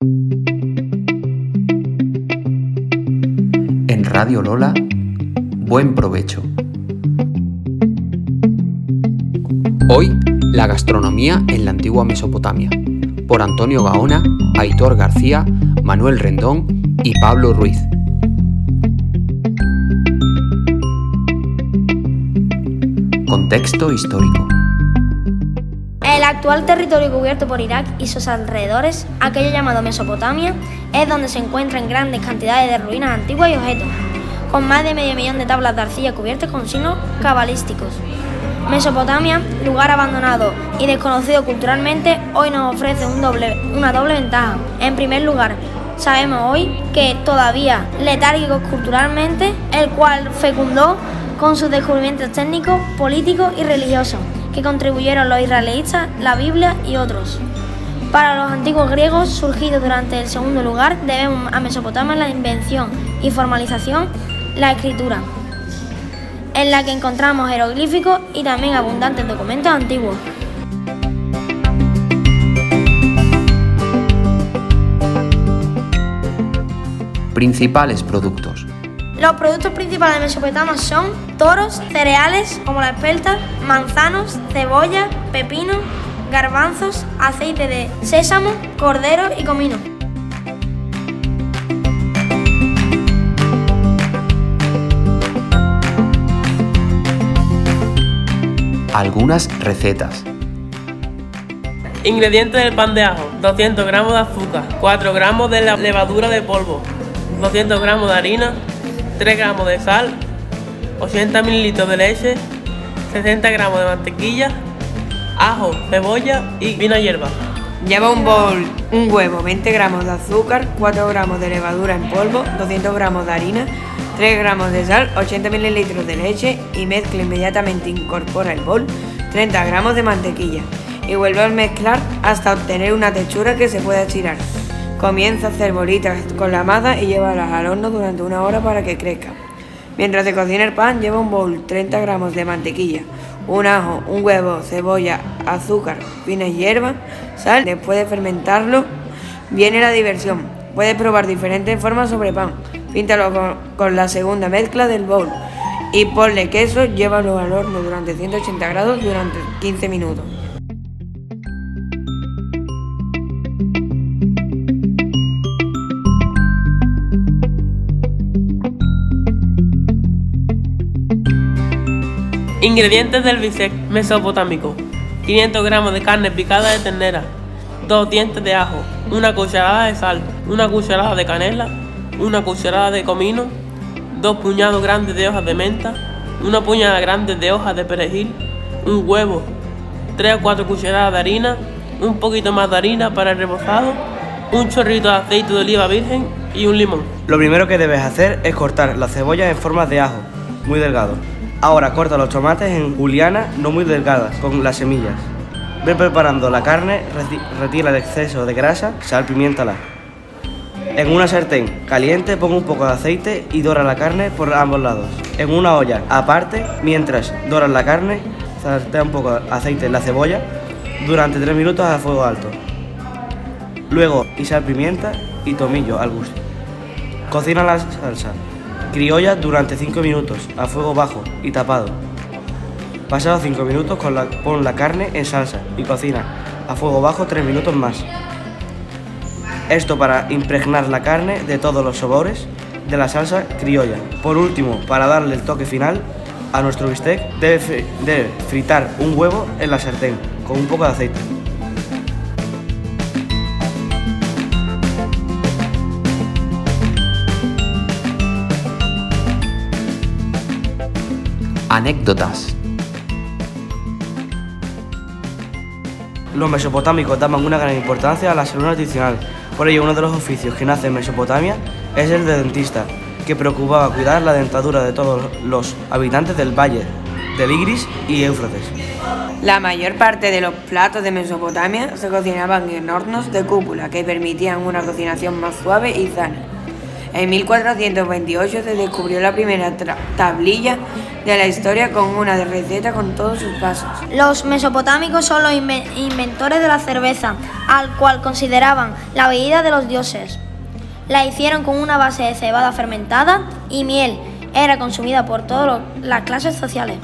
En Radio Lola, buen provecho. Hoy, la gastronomía en la antigua Mesopotamia, por Antonio Gaona, Aitor García, Manuel Rendón y Pablo Ruiz. Contexto histórico. El actual territorio cubierto por Irak y sus alrededores, aquello llamado Mesopotamia, es donde se encuentran grandes cantidades de ruinas antiguas y objetos, con más de medio millón de tablas de arcilla cubiertas con signos cabalísticos. Mesopotamia, lugar abandonado y desconocido culturalmente, hoy nos ofrece una doble ventaja. En primer lugar, sabemos hoy que todavía letárgico culturalmente, el cual fecundó con sus descubrimientos técnicos, políticos y religiosos, que contribuyeron los israelitas, la Biblia y otros. Para los antiguos griegos, surgidos durante el segundo lugar, debemos a Mesopotamia la invención y formalización, la escritura, en la que encontramos jeroglíficos y también abundantes documentos antiguos. Principales productos. Los productos principales de Mesopotamia son toros, cereales como la espelta, manzanos, cebolla, pepino, garbanzos, aceite de sésamo, cordero y comino. Algunas recetas. Ingredientes del pan de ajo: 200 gramos de azúcar, 4 gramos de la levadura de polvo, 200 gramos de harina, 3 gramos de sal, 80 mililitros de leche, 60 gramos de mantequilla, ajo, cebolla y vino hierba. Lleva un bol, un huevo, 20 gramos de azúcar, 4 gramos de levadura en polvo, 200 gramos de harina, 3 gramos de sal, 80 mililitros de leche y mezcla inmediatamente incorpora el bol, 30 gramos de mantequilla y vuelve a mezclar hasta obtener una textura que se pueda estirar. Comienza a hacer bolitas con la masa y llévalas al horno durante una hora para que crezca. Mientras se cocina el pan, lleva un bol 30 gramos de mantequilla, un ajo, un huevo, cebolla, azúcar, finas hierbas, sal. Después de fermentarlo, viene la diversión. Puedes probar diferentes formas sobre pan. Píntalo con, con la segunda mezcla del bowl y ponle queso, llévalo al horno durante 180 grados durante 15 minutos. Ingredientes del bistec mesopotámico: 500 gramos de carne picada de ternera, 2 dientes de ajo, una cucharada de sal, una cucharada de canela, una cucharada de comino, 2 puñados grandes de hojas de menta, una puñada grande de hojas de perejil, un huevo, 3 o 4 cucharadas de harina, un poquito más de harina para el rebozado, un chorrito de aceite de oliva virgen y un limón. Lo primero que debes hacer es cortar la cebolla en formas de ajo, muy delgado. Ahora corta los tomates en juliana no muy delgadas, con las semillas. Ve preparando la carne, retira el exceso de grasa, sal, pimiéntala. En una sartén caliente ponga un poco de aceite y dora la carne por ambos lados. En una olla aparte, mientras doras la carne, saltea un poco de aceite en la cebolla durante 3 minutos a fuego alto. Luego, y sal, pimienta y tomillo al gusto. Cocina la salsa criolla durante 5 minutos a fuego bajo y tapado. Pasados 5 minutos pon la carne en salsa y cocina a fuego bajo 3 minutos más. Esto para impregnar la carne de todos los sabores de la salsa criolla. Por último, para darle el toque final a nuestro bistec, debe, debe fritar un huevo en la sartén con un poco de aceite. Anécdotas. Los mesopotámicos daban una gran importancia a la salud nutricional. Por ello, uno de los oficios que nace en Mesopotamia es el de dentista, que preocupaba cuidar la dentadura de todos los habitantes del valle del Igris y Éufrates. La mayor parte de los platos de Mesopotamia se cocinaban en hornos de cúpula que permitían una cocinación más suave y sana. En 1428 se descubrió la primera tablilla de la historia con una receta con todos sus pasos. Los mesopotámicos son los inventores de la cerveza, al cual consideraban la bebida de los dioses. La hicieron con una base de cebada fermentada y miel. Era consumida por todas las clases sociales.